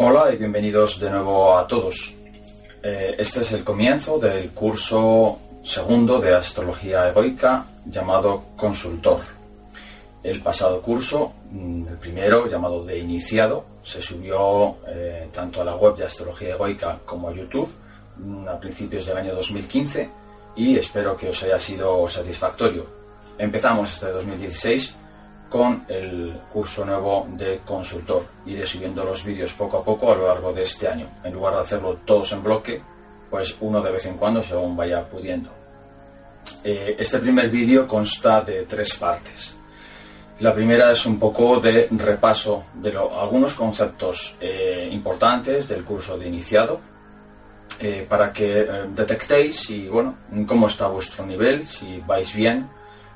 Hola y bienvenidos de nuevo a todos. Eh, este es el comienzo del curso segundo de Astrología Egoica llamado Consultor. El pasado curso, mm, el primero llamado de iniciado, se subió eh, tanto a la web de Astrología Egoica como a YouTube mm, a principios del año 2015 y espero que os haya sido satisfactorio. Empezamos este 2016 con el curso nuevo de consultor. Iré subiendo los vídeos poco a poco a lo largo de este año. En lugar de hacerlo todos en bloque, pues uno de vez en cuando según vaya pudiendo. Eh, este primer vídeo consta de tres partes. La primera es un poco de repaso de algunos conceptos eh, importantes del curso de iniciado eh, para que detectéis bueno, cómo está vuestro nivel, si vais bien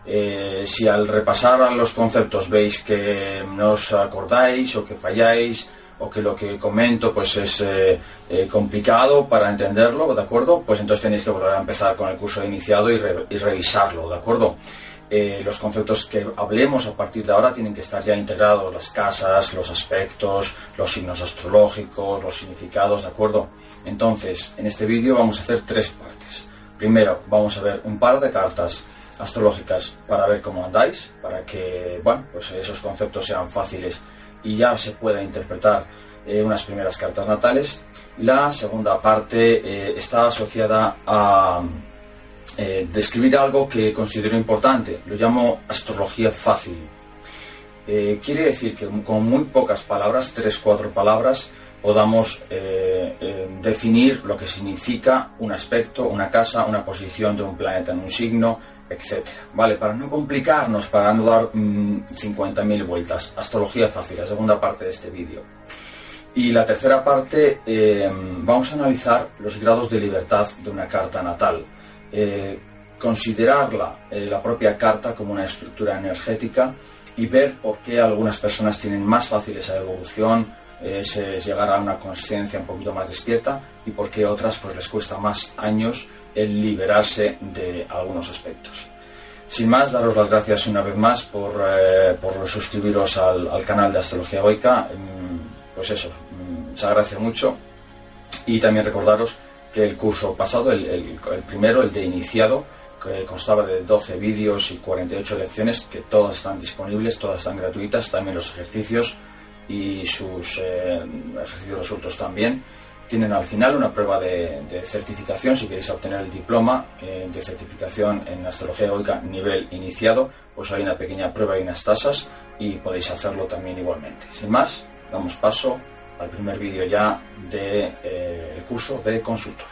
eh, si al repasar los conceptos veis que no os acordáis o que falláis o que lo que comento pues es eh, eh, complicado para entenderlo, ¿de acuerdo? Pues entonces tenéis que volver a empezar con el curso iniciado y, revisarlo, ¿de acuerdo? los conceptos que hablemos a partir de ahora tienen que estar ya integrados, las casas, los aspectos, los signos astrológicos, los significados, ¿de acuerdo? Entonces, en este vídeo vamos a hacer tres partes. Primero, vamos a ver un par de cartas astrológicas para ver cómo andáis, para que bueno, pues esos conceptos sean fáciles y ya se pueda interpretar eh, unas primeras cartas natales. La segunda parte eh, está asociada a eh, describir algo que considero importante, lo llamo astrología fácil. quiere decir que con muy pocas palabras, tres, cuatro palabras, podamos definir lo que significa un aspecto, una casa, una posición de un planeta en un signo, etcétera. Vale, para no complicarnos, para no dar 50.000 mm, vueltas. Astrología fácil, la segunda parte de este vídeo. Y la tercera parte, em, vamos a analizar los grados de libertad de una carta natal. Eh, considerarla, eh, la propia carta, como una estructura energética y ver por qué algunas personas tienen más fácil esa evolución, eh, llegar a una conciencia un poquito más despierta y por qué otras pues les cuesta más años el liberarse de algunos aspectos. Sin más, daros las gracias una vez más por, eh, suscribiros al, canal de Astrología Goica. Mm, pues eso, mm, se agradece mucho. Y también recordaros que el curso pasado, el, primero, el de iniciado, que constaba de 12 vídeos y 48 lecciones, que todas están disponibles, todas están gratuitas, también los ejercicios y sus eh, ejercicios resueltos también tienen al final una prueba de, certificación, si queréis obtener el diploma eh, de certificación en astrología eólica nivel iniciado, pues hay una pequeña prueba y unas tasas y podéis hacerlo también igualmente. Sin más, damos paso al primer vídeo ya del de, eh, curso de consultor.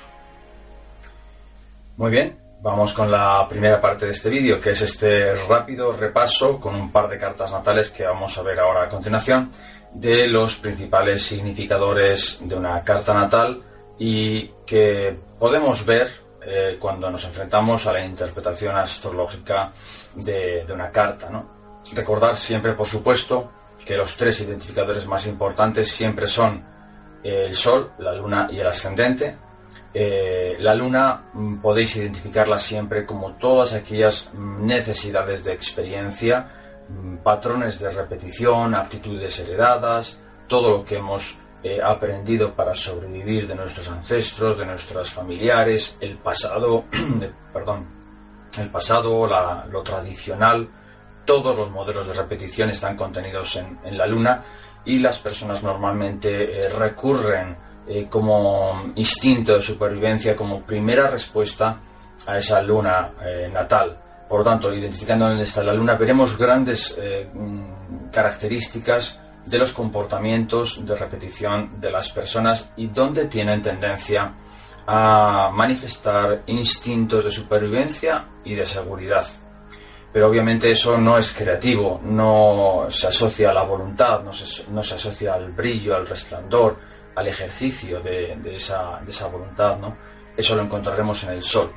Muy bien, vamos con la primera parte de este vídeo, que es este rápido repaso con un par de cartas natales que vamos a ver ahora a continuación de los principales significadores de una carta natal y que podemos ver eh, cuando nos enfrentamos a la interpretación astrológica de, una carta. Recordar siempre, por supuesto, que los tres identificadores más importantes siempre son el Sol, la Luna y el ascendente. Eh, la Luna mm, podéis identificarla siempre como todas aquellas necesidades de experiencia Mm, patrones de repetición, aptitudes heredadas, todo lo que hemos eh, aprendido para sobrevivir de nuestros ancestros, de nuestros familiares, el pasado, perdón, el pasado, lo tradicional, todos los modelos de repetición están contenidos en, la luna y las personas normalmente eh, recurren eh, como instinto de supervivencia, como primera respuesta a esa luna natal. Por lo tanto, identificando dónde está la luna, veremos grandes mm, características de los comportamientos de repetición de las personas y dónde tienen tendencia a manifestar instintos de supervivencia y de seguridad. Pero obviamente eso no es creativo, no se asocia a la voluntad, no se, no se asocia al brillo, al resplandor, al ejercicio de, esa, de esa voluntad. ¿no? Eso lo encontraremos en el sol.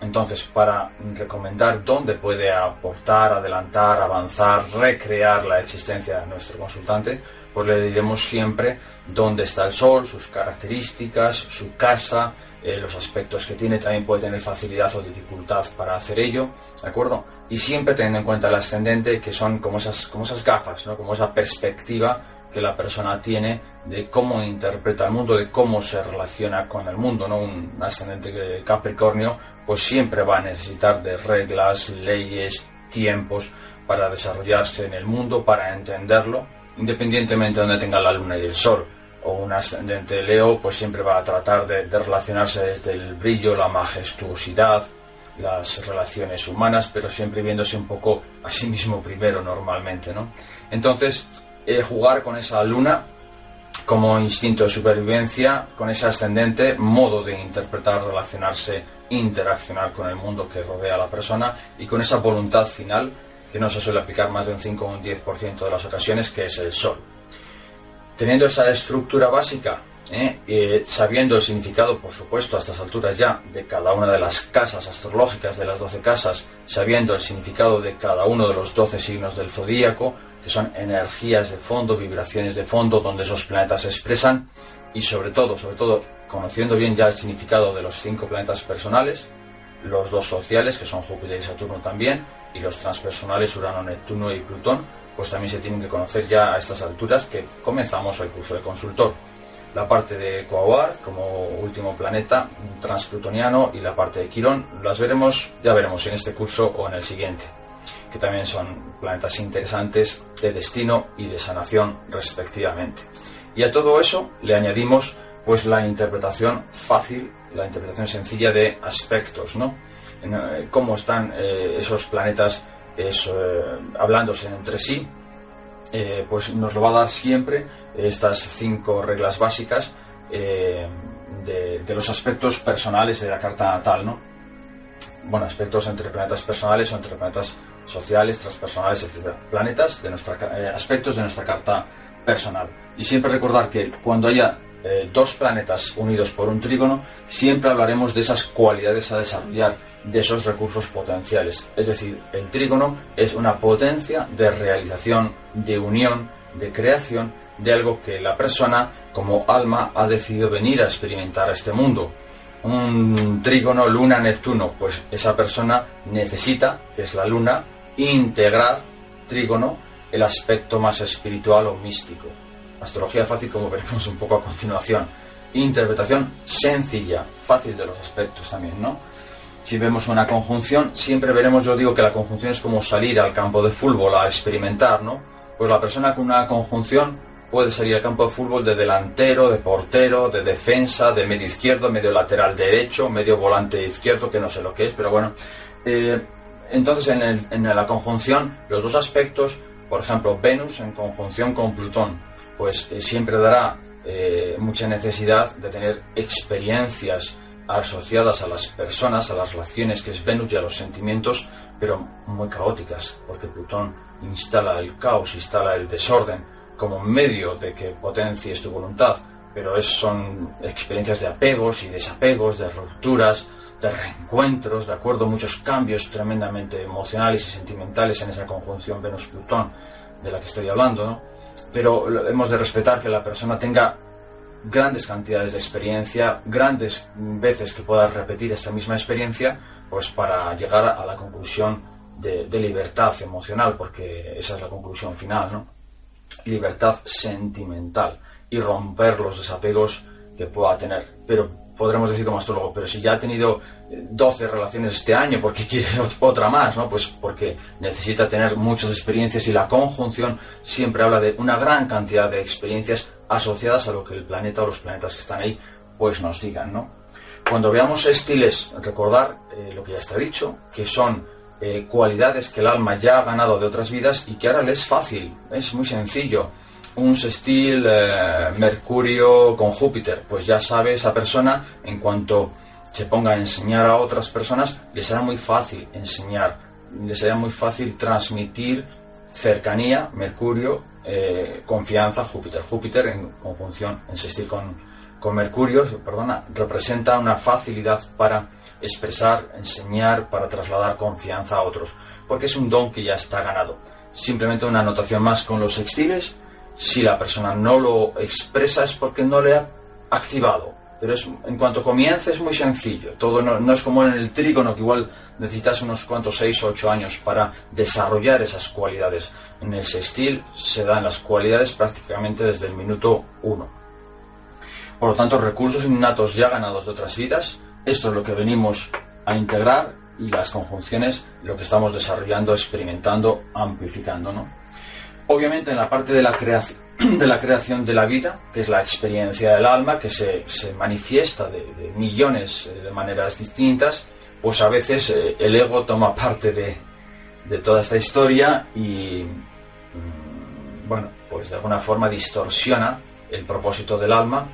Entonces, para recomendar dónde puede aportar, adelantar, avanzar, recrear la existencia de nuestro consultante, pues le diremos siempre dónde está el sol, sus características, su casa, eh, los aspectos que tiene, también puede tener facilidad o dificultad para hacer ello, ¿de acuerdo? Y siempre teniendo en cuenta el ascendente, que son como esas, como esas gafas, ¿no? Como esa perspectiva que la persona tiene de cómo interpreta el mundo, de cómo se relaciona con el mundo, ¿no? Un ascendente Capricornio pues siempre va a necesitar de reglas, leyes, tiempos para desarrollarse en el mundo, para entenderlo, independientemente de donde tenga la luna y el sol. O un ascendente Leo, pues siempre va a tratar de, relacionarse desde el brillo, la majestuosidad, las relaciones humanas, pero siempre viéndose un poco a sí mismo primero normalmente, ¿no? Entonces, eh, jugar con esa luna como instinto de supervivencia, con ese ascendente, modo de interpretar, relacionarse, interaccionar con el mundo que rodea a la persona y con esa voluntad final que no se suele aplicar más de un 5 o un 10% de las ocasiones, que es el sol. Teniendo esa estructura básica, ¿eh? Eh, sabiendo el significado, por supuesto, a estas alturas ya, de cada una de las casas astrológicas, de las 12 casas, sabiendo el significado de cada uno de los 12 signos del zodíaco, que son energías de fondo, vibraciones de fondo, donde esos planetas se expresan, y sobre todo, sobre todo, conociendo bien ya el significado de los cinco planetas personales, los dos sociales, que son Júpiter y Saturno también, y los transpersonales, Urano, Neptuno y Plutón, pues también se tienen que conocer ya a estas alturas que comenzamos el curso de consultor. La parte de Coahuar como último planeta transplutoniano y la parte de Quirón las veremos, ya veremos en este curso o en el siguiente que también son planetas interesantes de destino y de sanación respectivamente. Y a todo eso le añadimos pues la interpretación fácil, la interpretación sencilla de aspectos, ¿no? Eh, cómo están eh, esos planetas eh, hablándose entre sí, pues nos lo va a dar siempre estas cinco reglas básicas de, los aspectos personales de la carta natal, ¿no? Bueno, aspectos entre planetas personales o entre planetas sociales, transpersonales, etc. Planetas de nuestra, aspectos de nuestra carta personal. Y siempre recordar que cuando haya eh, dos planetas unidos por un trígono, siempre hablaremos de esas cualidades a desarrollar, de esos recursos potenciales. Es decir, el trígono es una potencia de realización, de unión, de creación de algo que la persona como alma ha decidido venir a experimentar a este mundo un trígono luna-neptuno, pues esa persona necesita, que es la luna, integrar, trígono, el aspecto más espiritual o místico. Astrología fácil como veremos un poco a continuación. Interpretación sencilla, fácil de los aspectos también, ¿no? Si vemos una conjunción, siempre veremos, yo digo que la conjunción es como salir al campo de fútbol a experimentar, ¿no? Pues la persona con una conjunción puede salir al campo de fútbol de delantero, de portero, de defensa, de medio izquierdo, medio lateral derecho, medio volante izquierdo, que no sé lo que es, pero bueno. Eh, entonces, en, la conjunción, los dos aspectos, por ejemplo, Venus en conjunción con Plutón, pues eh, siempre dará eh, mucha necesidad de tener experiencias asociadas a las personas, a las relaciones que es Venus y a los sentimientos, pero muy caóticas, porque Plutón instala el caos, instala el desorden como medio de que potencies tu voluntad, pero es, son experiencias de apegos y desapegos, de rupturas, de reencuentros, de acuerdo, muchos cambios tremendamente emocionales y sentimentales en esa conjunción Venus-Plutón de la que estoy hablando, ¿no? Pero hemos de respetar que la persona tenga grandes cantidades de experiencia, grandes veces que pueda repetir esta misma experiencia, pues para llegar a la conclusión de, libertad emocional, porque esa es la conclusión final, ¿no? Libertad sentimental y romper los desapegos que pueda tener. Pero podremos decir como astrólogo, pero si ya ha tenido 12 eh, relaciones este año, ¿por qué quiere otra más? ¿no? Pues porque necesita tener muchas experiencias y la conjunción siempre habla de una gran cantidad de experiencias asociadas a lo que el planeta o los planetas que están ahí pues nos digan, ¿no? Cuando veamos estiles, recordar eh, lo que ya está dicho, que son eh, cualidades que el alma ya ha ganado de otras vidas y que ahora le es fácil, es muy sencillo un sextil eh, Mercurio con Júpiter, pues ya sabe esa persona en cuanto se ponga a enseñar a otras personas, le será muy fácil enseñar, le será muy fácil transmitir cercanía, Mercurio, eh, confianza, Júpiter. Júpiter en conjunción, en sextil con, con Mercurio, perdona, representa una facilidad para expresar, enseñar, para trasladar confianza a otros, porque es un don que ya está ganado. Simplemente una anotación más con los sextiles si la persona no lo expresa es porque no le ha activado. Pero es, en cuanto comience es muy sencillo. Todo no, es como en el trígono, que igual necesitas unos cuantos seis o ocho años para desarrollar esas cualidades. En el sextil se dan las cualidades prácticamente desde el minuto uno. Por lo tanto, recursos innatos ya ganados de otras vidas, esto es lo que venimos a integrar y las conjunciones lo que estamos desarrollando, experimentando, amplificando. ¿no? Obviamente en la parte de la creación de la creación de la vida, que es la experiencia del alma, que se, manifiesta de, millones eh, de maneras distintas, pues a veces eh, el ego toma parte de, de toda esta historia y, mm, bueno, pues de alguna forma distorsiona el propósito del alma.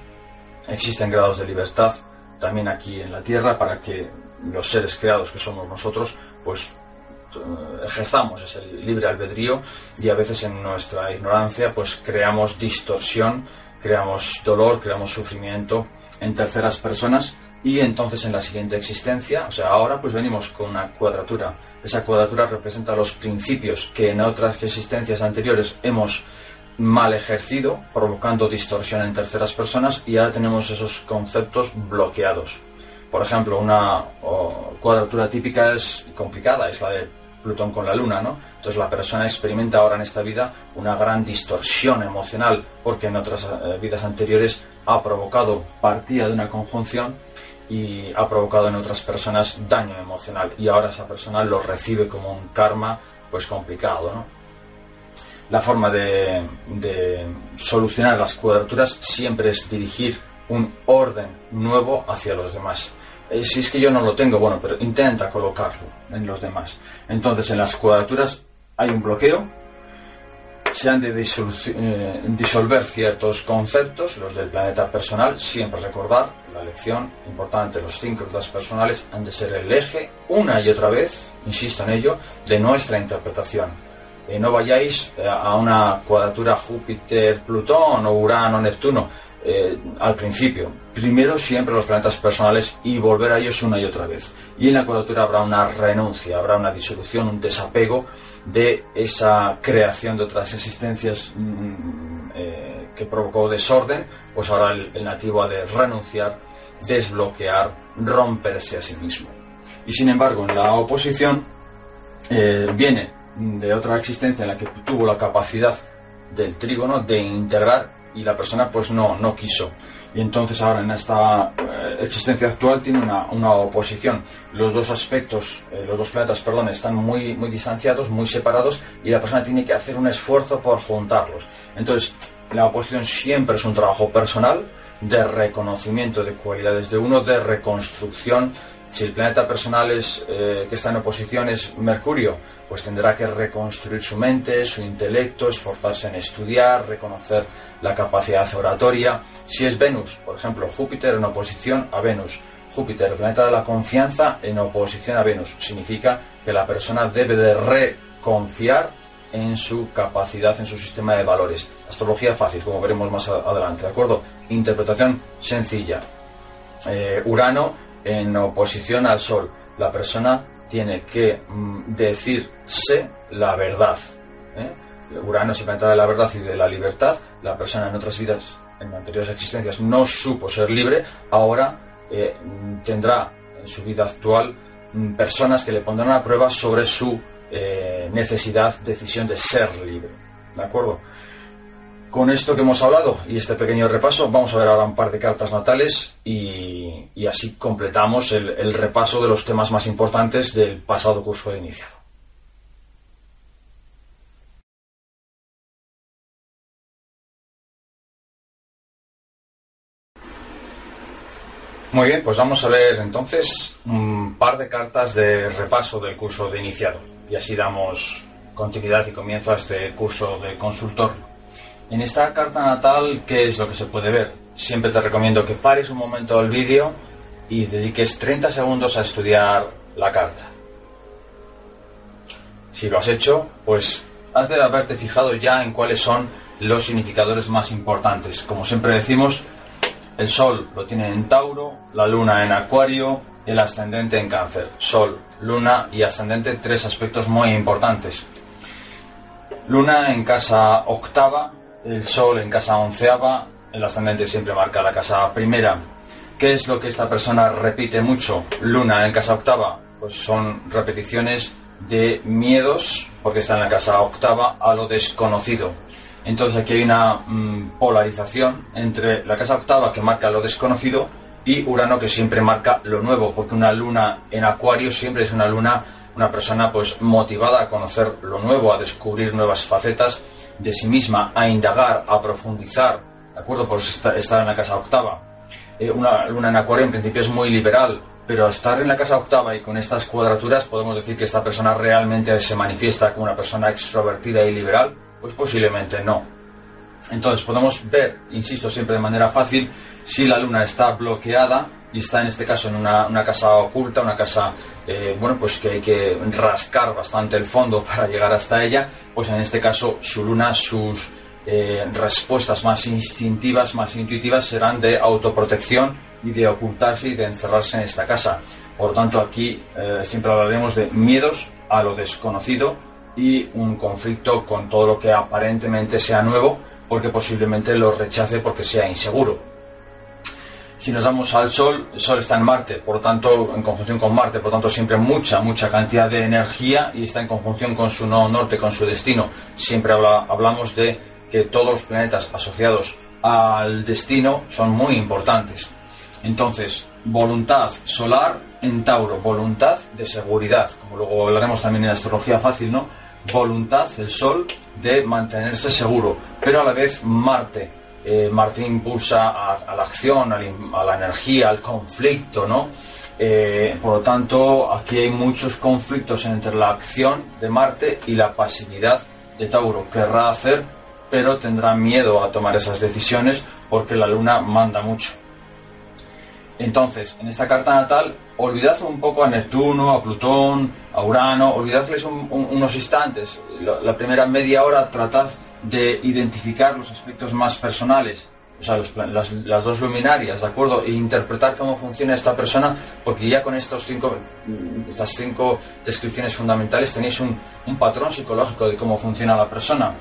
Existen grados de libertad también aquí en la Tierra para que los seres creados que somos nosotros, pues ejerzamos ese libre albedrío y a veces en nuestra ignorancia pues creamos distorsión, creamos dolor, creamos sufrimiento en terceras personas y entonces en la siguiente existencia, o sea, ahora pues venimos con una cuadratura. Esa cuadratura representa los principios que en otras existencias anteriores hemos mal ejercido, provocando distorsión en terceras personas y ahora tenemos esos conceptos bloqueados. Por ejemplo, una cuadratura típica es complicada, es la de Plutón con la Luna, ¿no? Entonces la persona experimenta ahora en esta vida una gran distorsión emocional porque en otras eh, vidas anteriores ha provocado partida de una conjunción y ha provocado en otras personas daño emocional y ahora esa persona lo recibe como un karma pues complicado, ¿no? La forma de, de solucionar las cuadraturas siempre es dirigir un orden nuevo hacia los demás. Eh, si es que yo no lo tengo, bueno, pero intenta colocarlo en los demás. Entonces, en las cuadraturas hay un bloqueo, se han de eh, disolver ciertos conceptos, los del planeta personal, siempre recordar la lección importante, los cinco planetas personales han de ser el eje, una y otra vez, insisto en ello, de nuestra interpretación. Eh, no vayáis a una cuadratura Júpiter-Plutón o Urano-Neptuno, eh, al principio. Primero siempre los planetas personales y volver a ellos una y otra vez. Y en la cuadratura habrá una renuncia, habrá una disolución, un desapego de esa creación de otras existencias mm, eh, que provocó desorden, pues ahora el, nativo ha de renunciar, desbloquear, romperse a sí mismo. Y sin embargo, en la oposición eh, viene de otra existencia en la que tuvo la capacidad del trígono de integrar y la persona pues no, no quiso. Y entonces ahora en esta eh, existencia actual tiene una, una, oposición. Los dos aspectos, eh, los dos planetas, perdón, están muy, muy distanciados, muy separados y la persona tiene que hacer un esfuerzo por juntarlos. Entonces, la oposición siempre es un trabajo personal de reconocimiento de cualidades de uno, de reconstrucción. Si el planeta personal es, eh, que está en oposición es Mercurio, pues tendrá que reconstruir su mente, su intelecto, esforzarse en estudiar, reconocer la capacidad oratoria. Si es Venus, por ejemplo, Júpiter en oposición a Venus. Júpiter, el planeta de la confianza, en oposición a Venus. Significa que la persona debe de reconfiar en su capacidad, en su sistema de valores. Astrología fácil, como veremos más adelante, ¿de acuerdo? Interpretación sencilla. Eh, Urano en oposición al Sol. La persona tiene que mm, decirse la verdad. ¿eh? Urano el planeta de la verdad y de la libertad. La persona en otras vidas, en anteriores existencias, no supo ser libre. Ahora eh, tendrá en su vida actual mm, personas que le pondrán a prueba sobre su eh, necesidad, decisión de ser libre. ¿De acuerdo? Con esto que hemos hablado y este pequeño repaso, vamos a ver ahora un par de cartas natales y, así completamos el, el, repaso de los temas más importantes del pasado curso de iniciado. Muy bien, pues vamos a ver entonces un par de cartas de repaso del curso de iniciado y así damos continuidad y comienzo a este curso de consultor. En esta carta natal, ¿qué es lo que se puede ver? Siempre te recomiendo que pares un momento el vídeo y dediques 30 segundos a estudiar la carta. Si lo has hecho, pues has de haberte fijado ya en cuáles son los significadores más importantes. Como siempre decimos, el Sol lo tiene en Tauro, la Luna en Acuario, el ascendente en Cáncer. Sol, Luna y ascendente, tres aspectos muy importantes. Luna en casa octava, el Sol en casa onceava, el ascendente siempre marca la casa primera. ¿Qué es lo que esta persona repite mucho? Luna en casa octava, pues son repeticiones de miedos, porque está en la casa octava, a lo desconocido. Entonces aquí hay una mm, polarización entre la casa octava que marca lo desconocido y Urano que siempre marca lo nuevo, porque una luna en Acuario siempre es una luna una persona pues motivada a conocer lo nuevo, a descubrir nuevas facetas de sí misma, a indagar, a profundizar, ¿de acuerdo? Por estar en la casa octava. Eh, una luna en acuario en principio es muy liberal, pero estar en la casa octava y con estas cuadraturas podemos decir que esta persona realmente se manifiesta como una persona extrovertida y liberal, pues posiblemente no. Entonces podemos ver, insisto siempre de manera fácil, si la luna está bloqueada y está en este caso en una, una casa oculta, una casa eh, bueno, pues que hay que rascar bastante el fondo para llegar hasta ella, pues en este caso su luna, sus eh, respuestas más instintivas, más intuitivas serán de autoprotección y de ocultarse y de encerrarse en esta casa. Por tanto, aquí eh, siempre hablaremos de miedos a lo desconocido y un conflicto con todo lo que aparentemente sea nuevo, porque posiblemente lo rechace porque sea inseguro. Si nos damos al Sol, el Sol está en Marte, por lo tanto, en conjunción con Marte, por lo tanto, siempre mucha, mucha cantidad de energía y está en conjunción con su norte, con su destino. Siempre hablamos de que todos los planetas asociados al destino son muy importantes. Entonces, voluntad solar en Tauro, voluntad de seguridad, como luego hablaremos también en astrología fácil, ¿no? Voluntad, el Sol, de mantenerse seguro, pero a la vez Marte, eh, Martín impulsa a, la acción, a, la energía, al conflicto, ¿no? Eh, por lo tanto, aquí hay muchos conflictos entre la acción de Marte y la pasividad de Tauro. Querrá hacer, pero tendrá miedo a tomar esas decisiones porque la Luna manda mucho. Entonces, en esta carta natal, olvidad un poco a Neptuno, a Plutón, a Urano, olvidadles unos instantes. La, primera media hora tratad de identificar los aspectos más personales, o sea, las, dos luminarias, ¿de acuerdo? E interpretar cómo funciona esta persona, porque ya con estos cinco, estas cinco descripciones fundamentales tenéis un, patrón psicológico de cómo funciona la persona.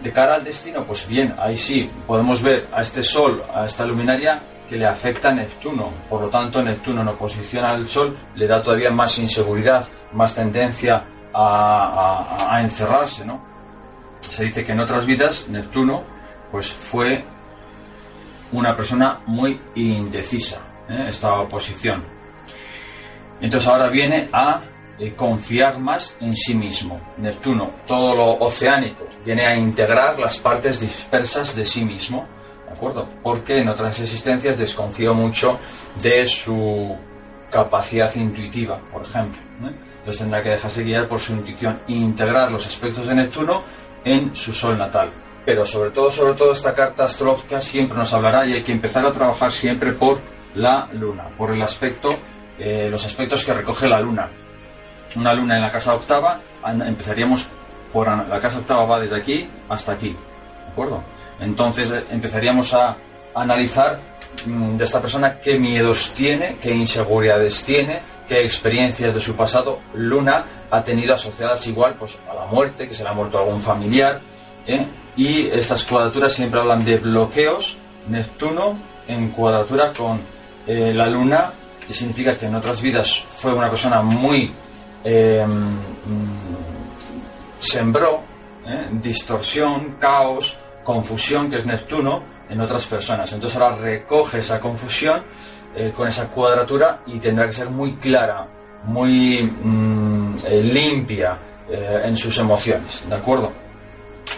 De cara al destino, pues bien, ahí sí, podemos ver a este Sol, a esta luminaria, que le afecta a Neptuno. Por lo tanto, Neptuno en oposición al Sol le da todavía más inseguridad, más tendencia a, a encerrarse, ¿no? Se dice que en otras vidas Neptuno pues fue una persona muy indecisa, ¿eh? esta oposición. Entonces ahora viene a eh, confiar más en sí mismo. Neptuno, todo lo oceánico, viene a integrar las partes dispersas de sí mismo, ¿de acuerdo? Porque en otras existencias desconfió mucho de su capacidad intuitiva, por ejemplo. ¿eh? Entonces tendrá que dejarse guiar por su intuición e integrar los aspectos de Neptuno en su sol natal. Pero sobre todo, sobre todo esta carta astrológica siempre nos hablará y hay que empezar a trabajar siempre por la luna, por el aspecto, eh, los aspectos que recoge la luna. Una luna en la casa octava, empezaríamos por la casa octava va desde aquí hasta aquí, ¿de acuerdo? Entonces eh, empezaríamos a analizar mm, de esta persona qué miedos tiene, qué inseguridades tiene, experiencias de su pasado Luna ha tenido asociadas igual pues, a la muerte, que se le ha muerto algún familiar. ¿eh? Y estas cuadraturas siempre hablan de bloqueos. Neptuno en cuadratura con eh, la Luna, y significa que en otras vidas fue una persona muy... Eh, mm, sembró distorsión, caos, confusión, que es Neptuno, en otras personas. Entonces ahora recoge esa confusión eh, con esa cuadratura y tendrá que ser muy clara, muy mm, eh, limpia eh, en sus emociones, ¿de acuerdo?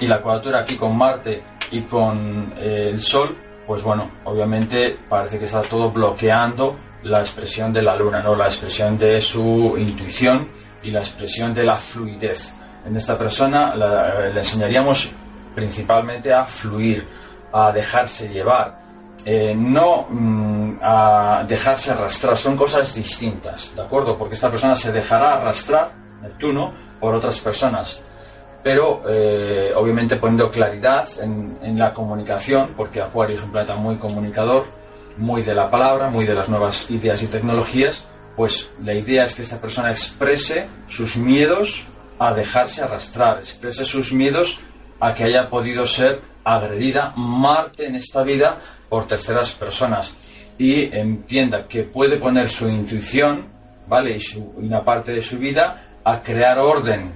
Y la cuadratura aquí con Marte y con el Sol, pues bueno, obviamente parece que está todo bloqueando la expresión de la Luna, ¿no? La expresión de su intuición y la expresión de la fluidez. En esta persona le enseñaríamos principalmente a fluir, a dejarse llevar, eh, no mm, a dejarse arrastrar, son cosas distintas, ¿de acuerdo? Porque esta persona se dejará arrastrar, Neptuno, por otras personas, pero eh, obviamente poniendo claridad en, en, la comunicación, porque Acuario es un planeta muy comunicador, muy de la palabra, muy de las nuevas ideas y tecnologías, pues la idea es que esta persona exprese sus miedos a dejarse arrastrar, exprese sus miedos a que haya podido ser agredida Marte en esta vida por terceras personas y entienda que puede poner su intuición, ¿vale? Y, una parte de su vida a crear orden.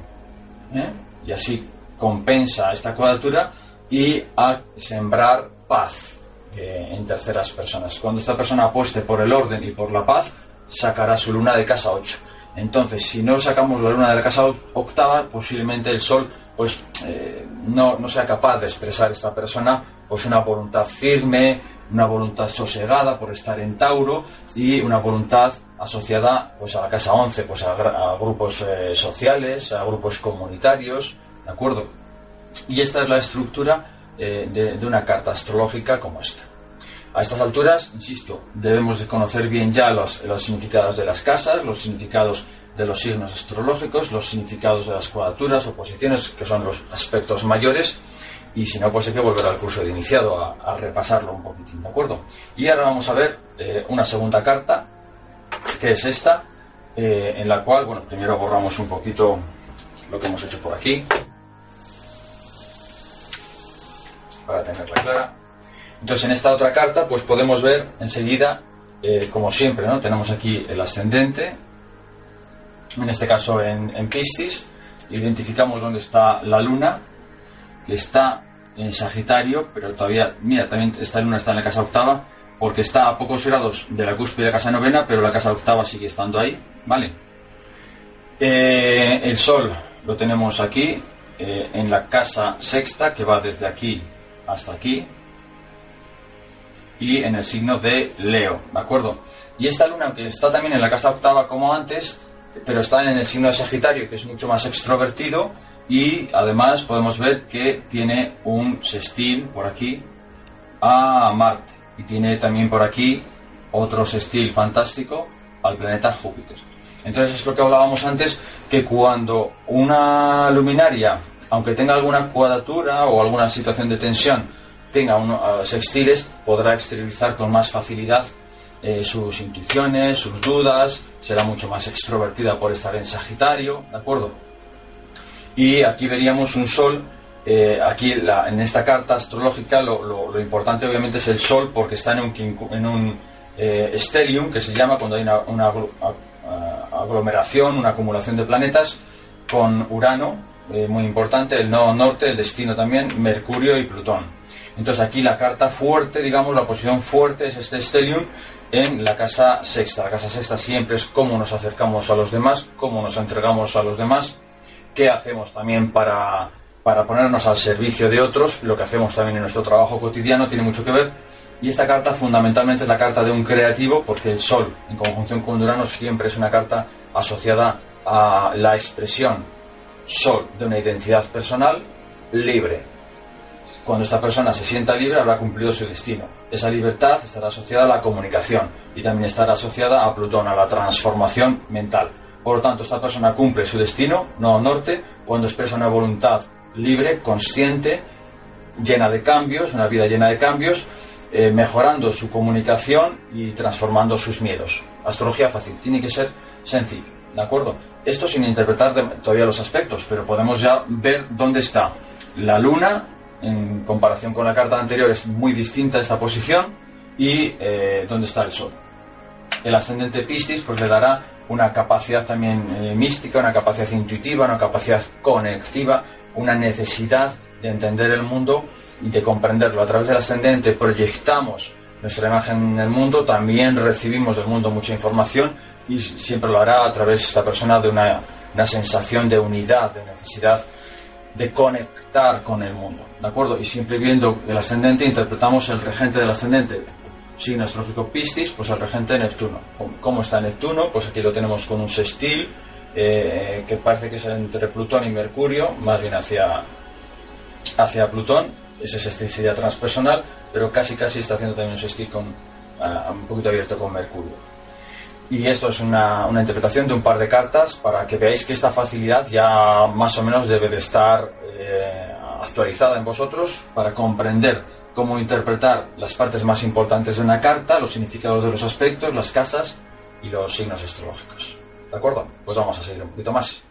¿eh? Y así compensa esta cuadratura y a sembrar paz eh, en terceras personas. Cuando esta persona apueste por el orden y por la paz, sacará su luna de casa 8. Entonces, si no sacamos la luna de la casa octava, posiblemente el sol pues eh, no, no sea capaz de expresar esta persona pues una voluntad firme, una voluntad sosegada por estar en Tauro y una voluntad asociada pues a la casa 11, pues a, grupos eh, sociales, a grupos comunitarios, ¿de acuerdo? Y esta es la estructura eh, de, una carta astrológica como esta. A estas alturas, insisto, debemos de conocer bien ya los, los significados de las casas, los significados de los signos astrológicos, los significados de las cuadraturas, oposiciones, que son los aspectos mayores, y si no, pues hay que volver al curso de iniciado a, repasarlo un poquitín, ¿de acuerdo? Y ahora vamos a ver eh, una segunda carta, que es esta, eh, en la cual, bueno, primero borramos un poquito lo que hemos hecho por aquí, para tenerla clara. Entonces, en esta otra carta, pues podemos ver enseguida, eh, como siempre, ¿no? Tenemos aquí el ascendente, en este caso en, Piscis, identificamos dónde está la luna, que está en Sagitario, pero todavía, mira, también esta luna está en la casa octava, porque está a pocos grados de la cúspide de la casa novena, pero la casa octava sigue estando ahí, ¿vale? Eh, el sol lo tenemos aquí, eh, en la casa sexta, que va desde aquí hasta aquí, y en el signo de Leo, ¿de acuerdo? Y esta luna, que está también en la casa octava como antes, pero está en el signo de Sagitario, que es mucho más extrovertido, y además podemos ver que tiene un sextil por aquí a Marte, y tiene también por aquí otro sextil fantástico al planeta Júpiter. Entonces es lo que hablábamos antes, que cuando una luminaria, aunque tenga alguna cuadratura o alguna situación de tensión, tenga unos uh, sextiles, podrá exteriorizar con más facilidad eh, sus intuiciones, sus dudas, será mucho más extrovertida por estar en Sagitario, ¿de acuerdo? Y aquí veríamos un Sol, eh, aquí en esta carta astrológica lo, importante obviamente es el Sol porque está en un, en un eh, stellium que se llama cuando hay una, aglomeración, una acumulación de planetas con Urano, muy importante, el nodo norte, el destino también, Mercurio y Plutón. Entonces aquí la carta fuerte, digamos, la posición fuerte es este stellium en la casa sexta. La casa sexta siempre es cómo nos acercamos a los demás, cómo nos entregamos a los demás, qué hacemos también para, para ponernos al servicio de otros, lo que hacemos también en nuestro trabajo cotidiano tiene mucho que ver. Y esta carta fundamentalmente es la carta de un creativo, porque el Sol, en conjunción con Urano, siempre es una carta asociada a la expresión Sol de una identidad personal libre, cuando esta persona se sienta libre habrá cumplido su destino. Esa libertad estará asociada a la comunicación y también estará asociada a Plutón, a la transformación mental. Por lo tanto, esta persona cumple su destino, no norte, cuando expresa una voluntad libre, consciente, llena de cambios, una vida llena de cambios, eh, mejorando su comunicación y transformando sus miedos. Astrología fácil, tiene que ser sencillo, ¿de acuerdo? Esto sin interpretar todavía los aspectos, pero podemos ya ver dónde está la luna en comparación con la carta anterior es muy distinta esta posición y eh, dónde está el Sol. El ascendente Piscis pues le dará una capacidad también eh, mística, una capacidad intuitiva, una capacidad conectiva, una necesidad de entender el mundo y de comprenderlo. A través del ascendente proyectamos nuestra imagen en el mundo, también recibimos del mundo mucha información y siempre lo hará a través de esta persona de una, una sensación de unidad, de necesidad de conectar con el mundo, ¿de acuerdo? Y siempre viendo el ascendente interpretamos el regente del ascendente, signo astrológico Piscis, pues el regente Neptuno. ¿Cómo está Neptuno? Pues aquí lo tenemos con un sextil eh, que parece que es entre Plutón y Mercurio, más bien hacia, hacia Plutón, ese sextil sería transpersonal, pero casi casi está haciendo también un sextil con, un poquito abierto con Mercurio. Y esto es una, una, interpretación de un par de cartas para que veáis que esta facilidad ya más o menos debe de estar eh, actualizada en vosotros para comprender cómo interpretar las partes más importantes de una carta, los significados de los aspectos, las casas y los signos astrológicos. ¿De acuerdo? Pues vamos a seguir un poquito más.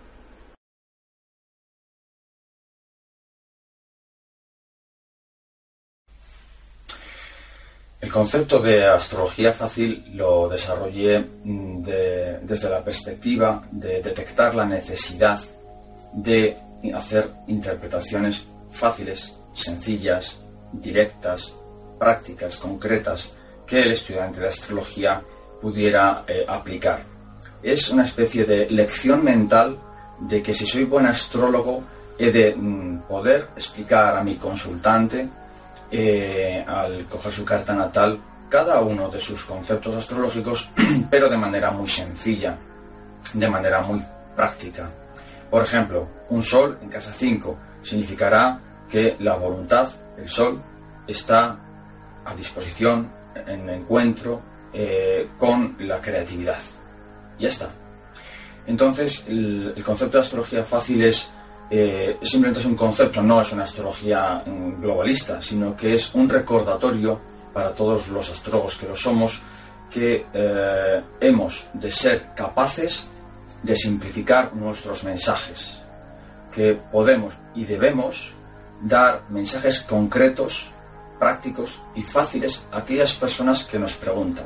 El concepto de astrología fácil lo desarrollé mm, desde la perspectiva de detectar la necesidad de hacer interpretaciones fáciles, sencillas, directas, prácticas, concretas, que el estudiante de astrología pudiera eh, aplicar. Es una especie de lección mental de que si soy buen astrólogo he de mm, poder explicar a mi consultante, eh, al coger su carta natal, cada uno de sus conceptos astrológicos, pero de manera muy sencilla, de manera muy práctica. Por ejemplo, un sol en casa 5 significará que la voluntad, el sol, está a disposición, en encuentro eh, con la creatividad. Ya está. Entonces, el, concepto de astrología fácil es eh, simplemente es un concepto, no es una astrología mm, globalista, sino que es un recordatorio para todos los astrólogos que lo somos, que eh, hemos de ser capaces de simplificar nuestros mensajes, que podemos y debemos dar mensajes concretos, prácticos y fáciles a aquellas personas que nos preguntan.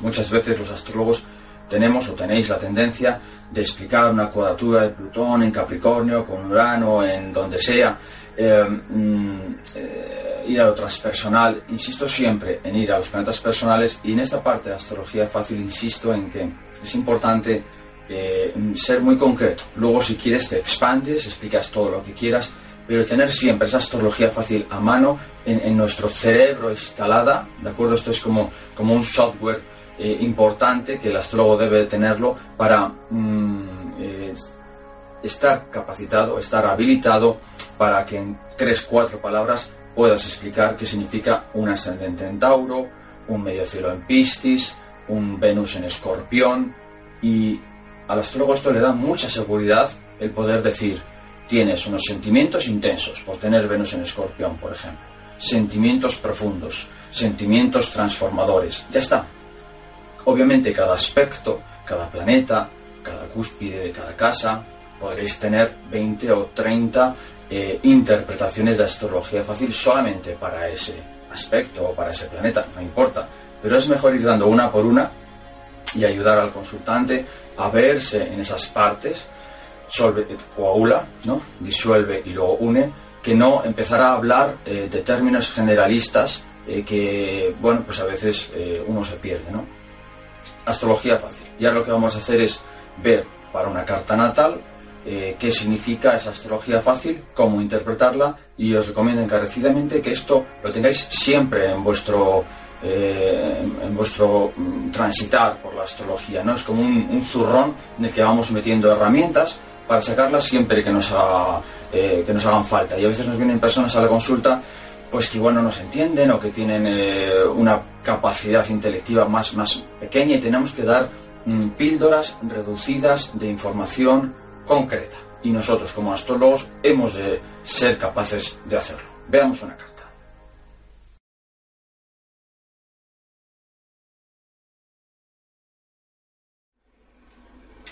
Muchas veces los astrólogos tenemos o tenéis la tendencia de explicar una cuadratura de Plutón en Capricornio, con Urano, en donde sea, eh, mm, eh, ir a lo transpersonal. Insisto siempre en ir a los planetas personales y en esta parte de astrología fácil insisto en que es importante eh, ser muy concreto. Luego si quieres te expandes, explicas todo lo que quieras, pero tener siempre esa astrología fácil a mano en, nuestro cerebro instalada, ¿de acuerdo? Esto es como, como un software eh, importante que el astrólogo debe tenerlo para mm, eh, estar capacitado, estar habilitado para que en tres, cuatro palabras puedas explicar qué significa un ascendente en Tauro, un medio cielo en Piscis, un Venus en Escorpión y al astrólogo esto le da mucha seguridad el poder decir tienes unos sentimientos intensos por tener Venus en Escorpión, por ejemplo, sentimientos profundos, sentimientos transformadores, ya está. Obviamente cada aspecto, cada planeta, cada cúspide de cada casa, podréis tener 20 o 30 eh, interpretaciones de astrología fácil solamente para ese aspecto o para ese planeta, no importa. Pero es mejor ir dando una por una y ayudar al consultante a verse en esas partes solve coagula, ¿no? disuelve y luego une, que no empezará a hablar eh, de términos generalistas eh, que, bueno, pues a veces eh, uno se pierde, ¿no? Astrología fácil. Y ahora lo que vamos a hacer es ver para una carta natal qué significa esa astrología fácil, cómo interpretarla y os recomiendo encarecidamente que esto lo tengáis siempre en vuestro en, vuestro mm, transitar por la astrología, ¿no? Es como un, zurrón en el que vamos metiendo herramientas para sacarlas siempre que nos, eh, que nos hagan falta. Y a veces nos vienen personas a la consulta pues que igual no nos entienden o que tienen eh, una capacidad intelectiva más, más pequeña y tenemos que dar mm, píldoras reducidas de información concreta. Y nosotros como astrólogos hemos de ser capaces de hacerlo. Veamos una carta.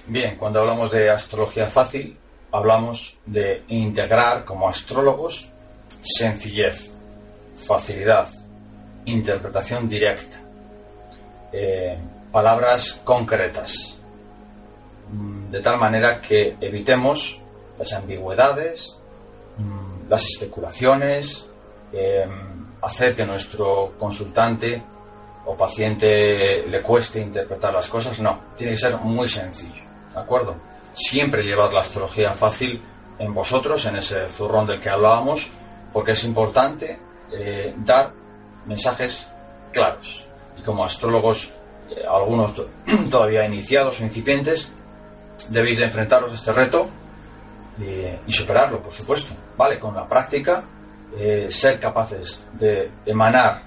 Bien, cuando hablamos de astrología fácil, hablamos de integrar como astrólogos sencillez, facilidad, interpretación directa, eh, palabras concretas, mm, de tal manera que evitemos las ambigüedades, mm, las especulaciones, em, hacer que nuestro consultante o paciente le cueste interpretar las cosas, no, tiene que ser muy sencillo, ¿de acuerdo? Siempre llevar la astrología fácil en vosotros, en ese zurrón del que hablábamos, porque es importante eh, dar mensajes claros. Y como astrólogos, eh, algunos todavía iniciados o incipientes, debéis de enfrentaros a este reto eh, y superarlo, por supuesto. ¿Vale? Con la práctica, ser capaces de emanar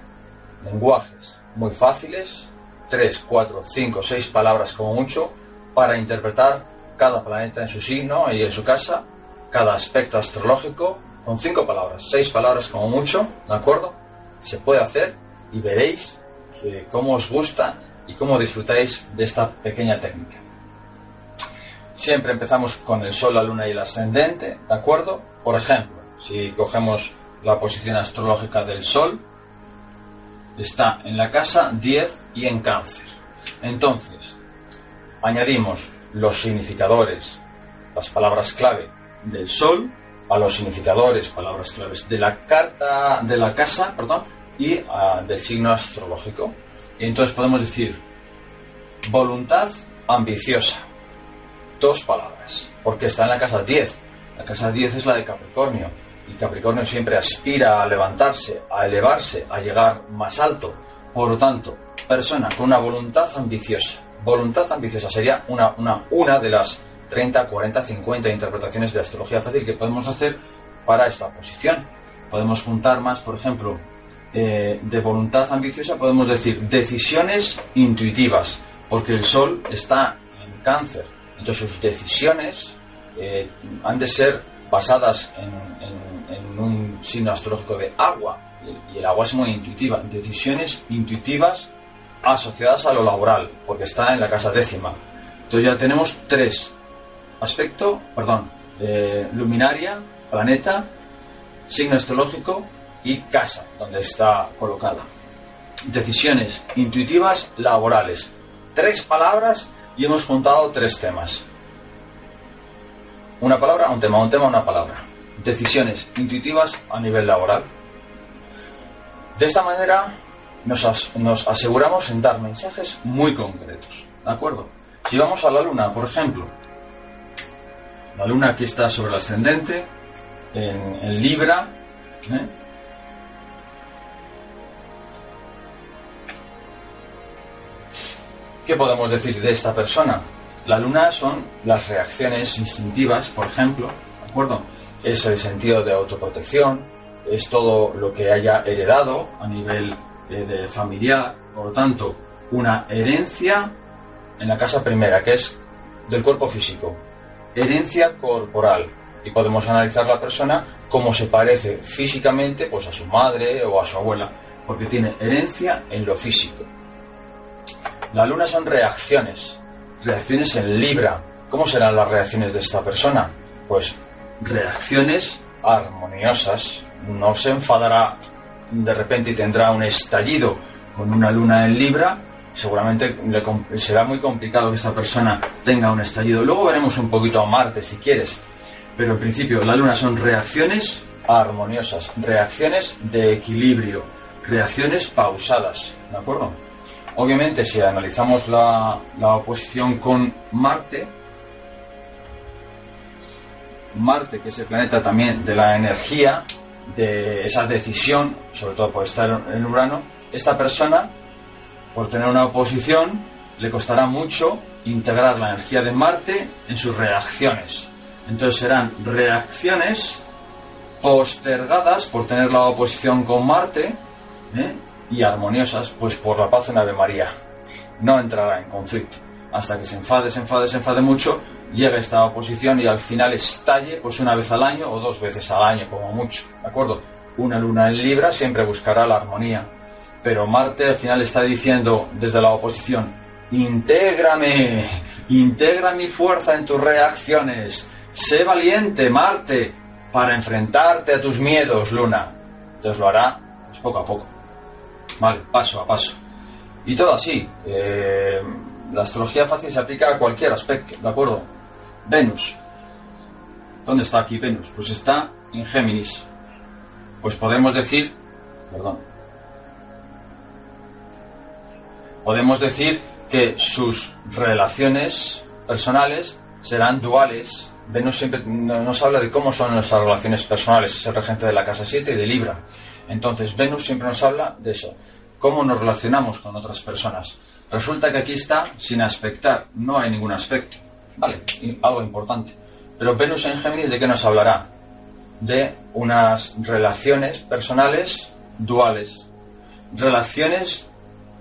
lenguajes muy fáciles, 3, 4, 5, 6 palabras como mucho, para interpretar cada planeta en su signo y en su casa, cada aspecto astrológico, con 5 palabras, 6 palabras como mucho, ¿de acuerdo? Se puede hacer y veréis cómo os gusta y cómo disfrutáis de esta pequeña técnica. Siempre empezamos con el Sol, la Luna y el ascendente, ¿de acuerdo? Por ejemplo, si cogemos la posición astrológica del Sol, está en la casa 10 y en cáncer. Entonces, añadimos los significadores, las palabras clave del sol a los significadores, palabras claves de la carta de la casa, perdón, y ah, del signo astrológico. Y entonces podemos decir voluntad ambiciosa. Dos palabras, porque está en la casa 10. La casa 10 es la de Capricornio y Capricornio siempre aspira a levantarse, a elevarse, a llegar más alto. Por lo tanto, persona con una voluntad ambiciosa. Voluntad ambiciosa sería una, una, una de las 30, 40, 50 interpretaciones de astrología fácil que podemos hacer para esta posición. Podemos juntar más, por ejemplo, eh, de voluntad ambiciosa, podemos decir decisiones intuitivas, porque el Sol está en cáncer. Entonces sus decisiones eh, han de ser basadas en un signo astrológico de agua, y el agua es muy intuitiva, decisiones intuitivas asociadas a lo laboral, porque está en la casa décima. Entonces ya tenemos tres. Aspecto, perdón, eh, luminaria, planeta, signo astrológico y casa, donde está colocada. Decisiones intuitivas laborales. Tres palabras y hemos juntado tres temas. Una palabra, un tema, un tema, una palabra decisiones intuitivas a nivel laboral. De esta manera nos, nos, aseguramos en dar mensajes muy concretos. ¿De acuerdo? Si vamos a la luna, por ejemplo, la luna aquí está sobre el ascendente, en, Libra. ¿eh? ¿Qué podemos decir de esta persona? La luna son las reacciones instintivas, por ejemplo, ¿de acuerdo? es el sentido de autoprotección, es todo lo que haya heredado a nivel de familiar, por lo tanto, una herencia en la casa primera, que es del cuerpo físico, herencia corporal, y podemos analizar la persona cómo se parece físicamente pues a su madre o a su abuela, porque tiene herencia en lo físico. La luna son reacciones, reacciones en Libra. ¿Cómo serán las reacciones de esta persona? Pues reacciones armoniosas. No se enfadará de repente tendrá un estallido con una luna en Libra. Seguramente será muy complicado que esta persona tenga un estallido. Luego veremos un poquito a Marte si quieres. Pero en principio la luna son reacciones armoniosas, reacciones de equilibrio, reacciones pausadas. ¿De acuerdo? Obviamente si analizamos la, la oposición con Marte, Marte, que es el planeta también de la energía, de esa decisión, sobre todo por estar en Urano, esta persona, por tener una oposición, le costará mucho integrar la energía de Marte en sus reacciones. Entonces serán reacciones postergadas por tener la oposición con Marte ¿eh? y armoniosas, pues por la paz en Ave María. No entrará en conflicto hasta que se enfade, se enfade, se enfade mucho llega esta oposición y al final estalle pues una vez al año o dos veces al año como mucho, ¿de acuerdo? Una luna en Libra siempre buscará la armonía, pero Marte al final está diciendo desde la oposición, intégrame, integra mi fuerza en tus reacciones, sé valiente Marte para enfrentarte a tus miedos, Luna. Entonces lo hará pues, poco a poco, vale, paso a paso. Y todo así. Eh, la astrología fácil se aplica a cualquier aspecto, ¿de acuerdo? Venus. ¿Dónde está aquí Venus? Pues está en Géminis. Pues podemos decir, perdón, podemos decir que sus relaciones personales serán duales. Venus siempre nos habla de cómo son nuestras relaciones personales, es el regente de la casa 7 y de Libra. Entonces, Venus siempre nos habla de eso, cómo nos relacionamos con otras personas. Resulta que aquí está sin aspectar, no hay ningún aspecto. Vale, algo importante. Pero Venus en Géminis, ¿de qué nos hablará? De unas relaciones personales duales. Relaciones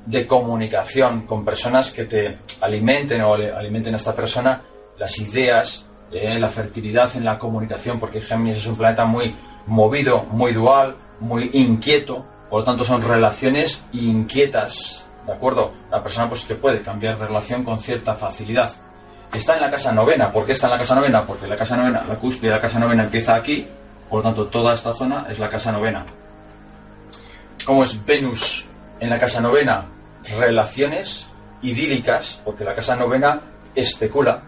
de comunicación con personas que te alimenten o alimenten a esta persona las ideas, eh, la fertilidad en la comunicación, porque Géminis es un planeta muy movido, muy dual, muy inquieto, por lo tanto son relaciones inquietas, ¿de acuerdo? La persona pues que puede cambiar de relación con cierta facilidad. Está en la casa novena, ¿por qué está en la casa novena? Porque la casa novena, la cúspide de la casa novena empieza aquí, por lo tanto toda esta zona es la casa novena. ¿Cómo es Venus en la casa novena? Relaciones idílicas, porque la casa novena especula,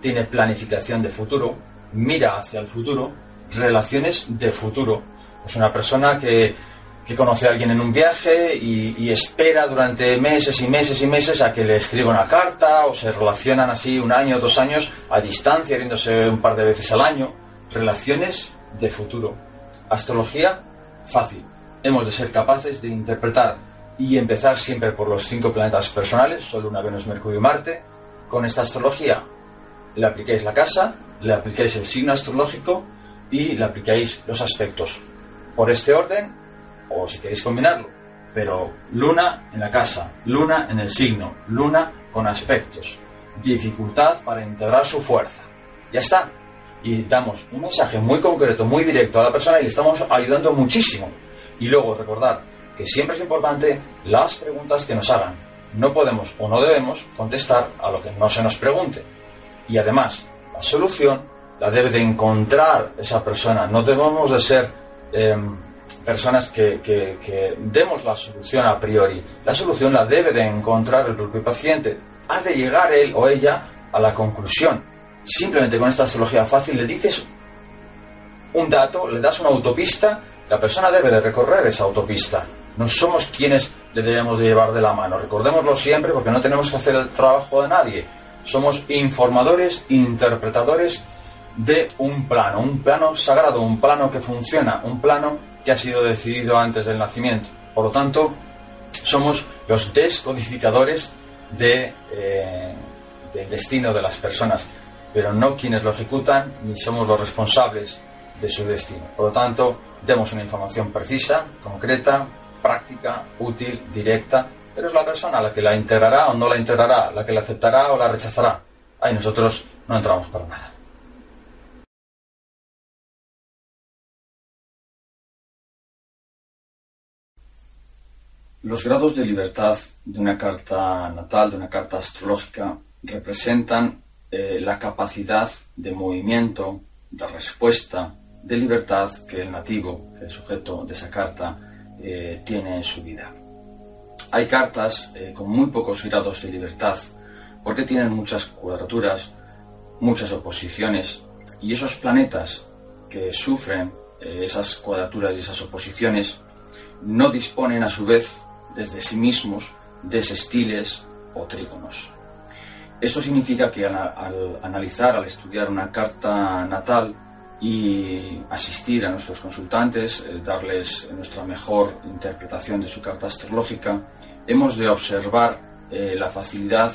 tiene planificación de futuro, mira hacia el futuro, relaciones de futuro. Es una persona que, conoce a alguien en un viaje y, espera durante meses y meses y meses a que le escriba una carta o se relacionan así un año o dos años a distancia, viéndose un par de veces al año. Relaciones de futuro. Astrología, fácil. Hemos de ser capaces de interpretar y empezar siempre por los cinco planetas personales, Sol, Luna, Venus, Mercurio y Marte. Con esta astrología le aplicáis la casa, le aplicáis el signo astrológico y le aplicáis los aspectos por este orden o si queréis combinarlo. Pero luna en la casa, luna en el signo, luna con aspectos. Dificultad para integrar su fuerza. Ya está. Y damos un mensaje muy concreto, muy directo a la persona y le estamos ayudando muchísimo. Y luego recordar que siempre es importante las preguntas que nos hagan. No podemos o no debemos contestar a lo que no se nos pregunte. Y además, la solución la debe de encontrar esa persona. No debemos de ser Em, personas que, demos la solución a priori. La solución la debe de encontrar el propio paciente. Ha de llegar él o ella a la conclusión. Simplemente con esta astrología fácil le dices un dato, le das una autopista, la persona debe de recorrer esa autopista. No somos quienes le debemos de llevar de la mano. Recordémoslo siempre porque no tenemos que hacer el trabajo de nadie. Somos informadores, interpretadores de un plano, un plano sagrado, un plano que funciona, un plano que ha sido decidido antes del nacimiento. Por lo tanto, somos los descodificadores de, eh, del destino de las personas, pero no quienes lo ejecutan ni somos los responsables de su destino. Por lo tanto, demos una información precisa, concreta, práctica, útil, directa, pero es la persona la que la integrará o no la integrará, la que la aceptará o la rechazará. Ahí nosotros no entramos para nada. Los grados de libertad de una carta natal, de una carta astrológica, representan eh, la capacidad de movimiento, de respuesta, de libertad que el nativo, que el sujeto de esa carta, eh, tiene en su vida. Hay cartas eh, con muy pocos grados de libertad porque tienen muchas cuadraturas, muchas oposiciones y esos planetas que sufren esas cuadraturas y esas oposiciones no disponen a su vez desde sí mismos de sextiles o trígonos. Esto significa que al, analizar, al estudiar una carta natal y asistir a nuestros consultantes, eh, darles nuestra mejor interpretación de su carta astrológica, hemos de observar eh, la facilidad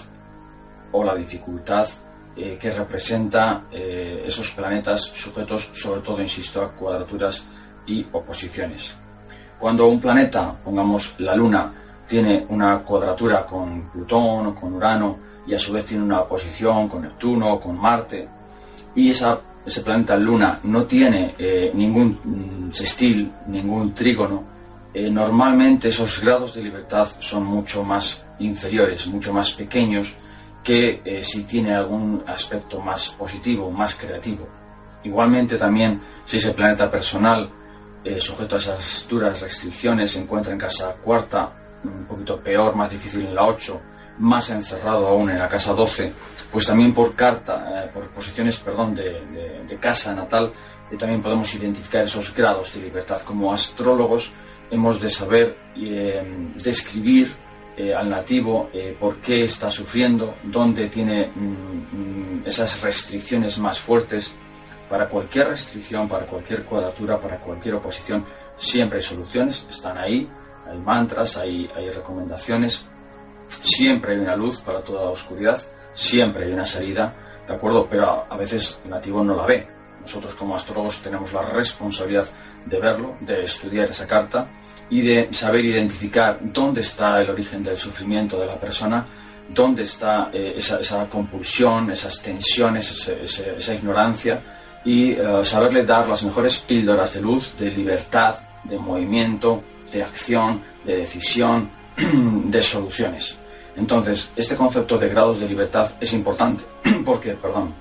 o la dificultad eh, que representa esos planetas sujetos, sobre todo, insisto, a cuadraturas y oposiciones. Cuando un planeta, pongamos la Luna, tiene una cuadratura con Plutón o con Urano y a su vez tiene una oposición con Neptuno o con Marte, y esa, ese planeta Luna no tiene eh, ningún mm, sextil, ningún trígono, eh, normalmente esos grados de libertad son mucho más inferiores, mucho más pequeños que eh, si tiene algún aspecto más positivo, más creativo. Igualmente también si ese planeta personal eh, sujeto a esas duras restricciones, se encuentra en casa cuarta, un poquito peor, más difícil en la 8, más encerrado aún en la casa 12, pues también por carta, eh, por posiciones, perdón, de, casa natal, eh, también podemos identificar esos grados de libertad. Como astrólogos hemos de saber eh, describir al nativo por qué está sufriendo, dónde tiene mm, mm, esas restricciones más fuertes. Para cualquier restricción, para cualquier cuadratura, para cualquier oposición, siempre hay soluciones, están ahí, hay mantras, hay, recomendaciones, siempre hay una luz para toda oscuridad, siempre hay una salida, ¿de acuerdo? Pero a veces el nativo no la ve, nosotros como astrólogos tenemos la responsabilidad de verlo, de estudiar esa carta y de saber identificar dónde está el origen del sufrimiento de la persona, dónde está eh, esa, compulsión, esas tensiones, esa ignorancia y eh, saberle dar las mejores píldoras de luz, de libertad, de movimiento, de acción, de decisión, de soluciones. Entonces, este concepto de grados de libertad es importante porque, perdón,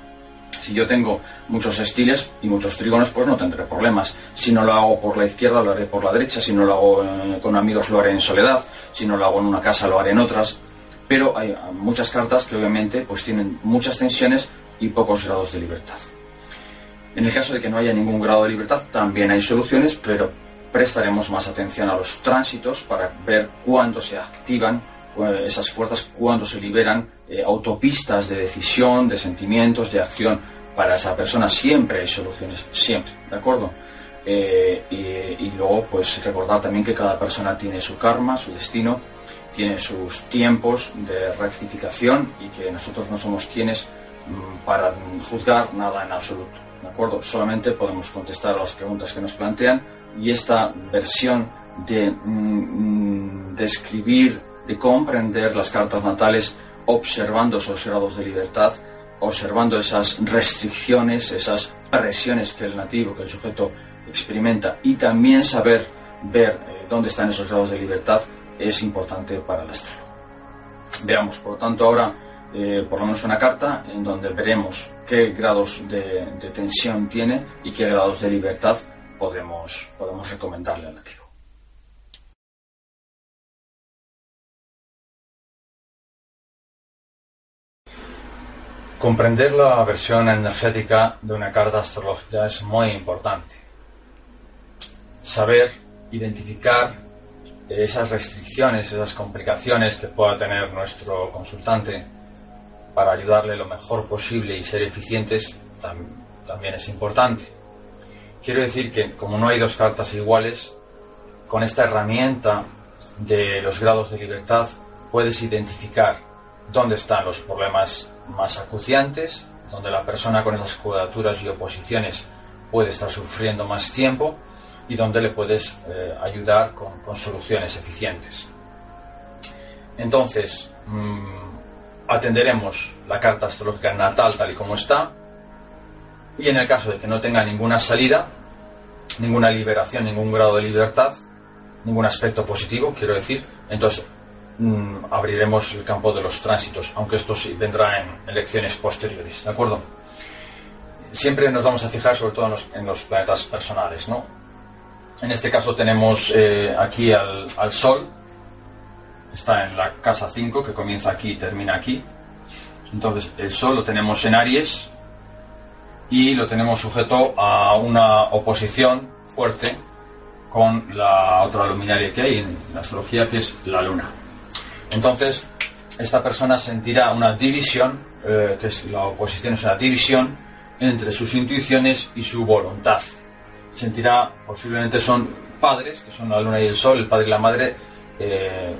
si yo tengo muchos estiles y muchos trígonos, pues no tendré problemas. Si no lo hago por la izquierda, lo haré por la derecha. Si no lo hago eh, con amigos, lo haré en soledad. Si no lo hago en una casa, lo haré en otras. Pero hay muchas cartas que obviamente pues tienen muchas tensiones y pocos grados de libertad. En el caso de que no haya ningún grado de libertad, también hay soluciones, pero prestaremos más atención a los tránsitos para ver cuándo se activan eh, esas fuerzas, cuándo se liberan eh, autopistas de decisión, de sentimientos, de acción para esa persona siempre hay soluciones, siempre, ¿de acuerdo? Eh, y, luego, pues recordar también que cada persona tiene su karma, su destino, tiene sus tiempos de rectificación y que nosotros no somos quienes mm, para juzgar nada en absoluto, ¿de acuerdo? Solamente podemos contestar a las preguntas que nos plantean y esta versión de mm, de comprender las cartas natales observando esos grados de libertad, observando esas restricciones, esas presiones que el nativo, que el sujeto experimenta y también saber ver eh, dónde están esos grados de libertad es importante para el astro. Veamos, por lo tanto, ahora eh, por lo menos una carta en donde veremos qué grados de, tensión tiene y qué grados de libertad podemos, podemos recomendarle al nativo. Comprender la versión energética de una carta astrológica es muy importante. Saber identificar esas restricciones, esas complicaciones que pueda tener nuestro consultante para ayudarle lo mejor posible y ser eficientes también es importante. Quiero decir que como no hay dos cartas iguales, con esta herramienta de los grados de libertad puedes identificar dónde están los problemas más acuciantes, donde la persona con esas cuadraturas y oposiciones puede estar sufriendo más tiempo y donde le puedes eh, ayudar con, soluciones eficientes. Entonces, mm, atenderemos la carta astrológica natal tal y como está y en el caso de que no tenga ninguna salida, ninguna liberación, ningún grado de libertad, ningún aspecto positivo, quiero decir, entonces Mm, abriremos el campo de los tránsitos, aunque esto sí vendrá en elecciones posteriores, ¿de acuerdo? Siempre nos vamos a fijar sobre todo en los, planetas personales, ¿no? En este caso tenemos eh, aquí al, Sol, está en la casa 5, que comienza aquí y termina aquí. Entonces el Sol lo tenemos en Aries y lo tenemos sujeto a una oposición fuerte con la otra luminaria que hay en la astrología, que es la Luna. Entonces, esta persona sentirá una división, eh, que es la oposición es una división entre sus intuiciones y su voluntad. Sentirá, posiblemente son padres, que son la luna y el sol, el padre y la madre, eh,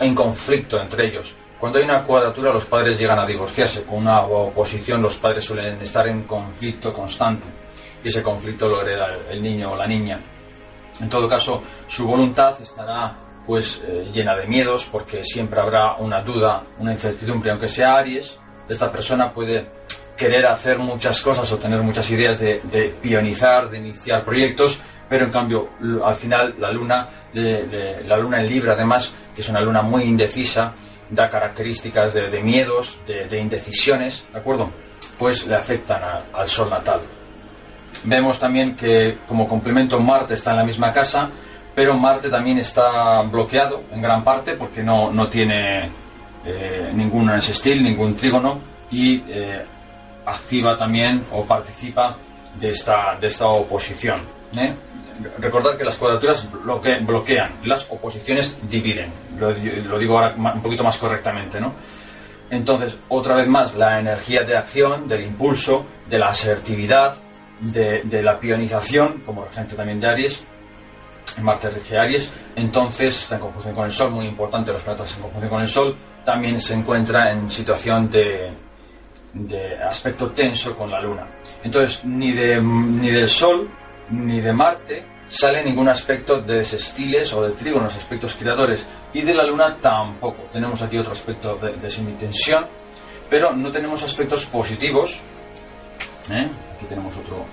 en conflicto entre ellos. Cuando hay una cuadratura, los padres llegan a divorciarse. Con una oposición, los padres suelen estar en conflicto constante. Y ese conflicto lo hereda el niño o la niña. En todo caso, su voluntad estará pues eh, llena de miedos porque siempre habrá una duda, una incertidumbre, aunque sea Aries, esta persona puede querer hacer muchas cosas o tener muchas ideas de, pionizar, de iniciar proyectos, pero en cambio al final la luna, la luna en Libra además, que es una luna muy indecisa, da características de, miedos, de, indecisiones, ¿de acuerdo? Pues le afectan al sol natal. Vemos también que como complemento Marte está en la misma casa, pero Marte también está bloqueado en gran parte porque no, tiene eh, ningún sextil, ningún trígono y eh, activa también o participa de esta, de esta oposición. ¿eh? Recordad que las cuadraturas bloquean, las oposiciones dividen. Lo, digo ahora un poquito más correctamente, ¿no? Entonces, otra vez más, la energía de acción, del impulso, de la asertividad, de, la pionización, como gente también de Aries, Marte rige Aries, entonces está en conjunción con el Sol, muy importante los planetas en conjunción con el Sol, también se encuentra en situación de, de aspecto tenso con la Luna. Entonces, ni, de, ni del Sol ni de Marte sale ningún aspecto de desestiles o de trígonos, aspectos creadores, y de la Luna tampoco. Tenemos aquí otro aspecto de, semitensión, pero no tenemos aspectos positivos. ¿eh? Aquí tenemos otro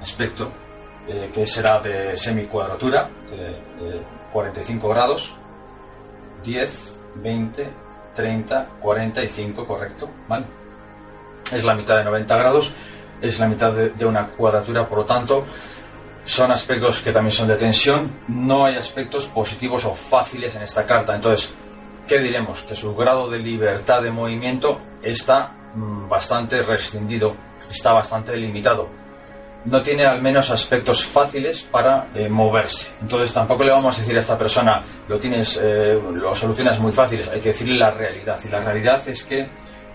aspecto eh, que será de semicuadratura, de 45 grados, 10, 20, 30, 45, correcto, ¿vale? Es la mitad de 90 grados, es la mitad de, una cuadratura, por lo tanto, son aspectos que también son de tensión, no hay aspectos positivos o fáciles en esta carta, entonces, ¿qué diremos? Que su grado de libertad de movimiento está mm, bastante restringido, está bastante limitado no tiene al menos aspectos fáciles para eh, moverse. Entonces tampoco le vamos a decir a esta persona, lo tienes, eh, lo solucionas muy fáciles, hay que decirle la realidad. Y la realidad es que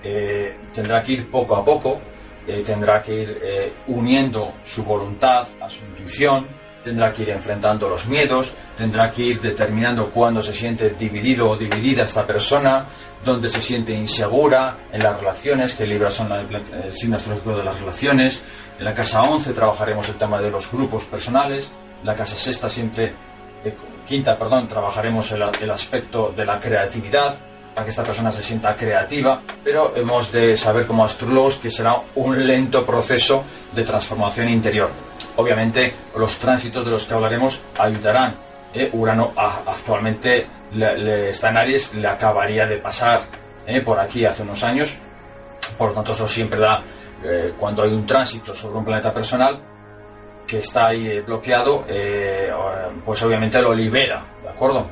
eh, tendrá que ir poco a poco, tendrá que ir uniendo su voluntad a su intuición, tendrá que ir enfrentando los miedos, tendrá que ir determinando cuándo se siente dividido o dividida esta persona, dónde se siente insegura en las relaciones, que Libra son el signo astrológico de las relaciones, en la casa 11 trabajaremos el tema de los grupos personales. En la casa sexta siempre, eh, quinta, perdón, trabajaremos el, aspecto de la creatividad, para que esta persona se sienta creativa, pero hemos de saber como astrólogos que será un lento proceso de transformación interior. Obviamente los tránsitos de los que hablaremos ayudarán. ¿eh? Urano actualmente está en Aries, le acabaría de pasar ¿eh? por aquí hace unos años, por lo tanto eso siempre da eh, cuando hay un tránsito sobre un planeta personal que está ahí bloqueado, pues obviamente lo libera, ¿de acuerdo?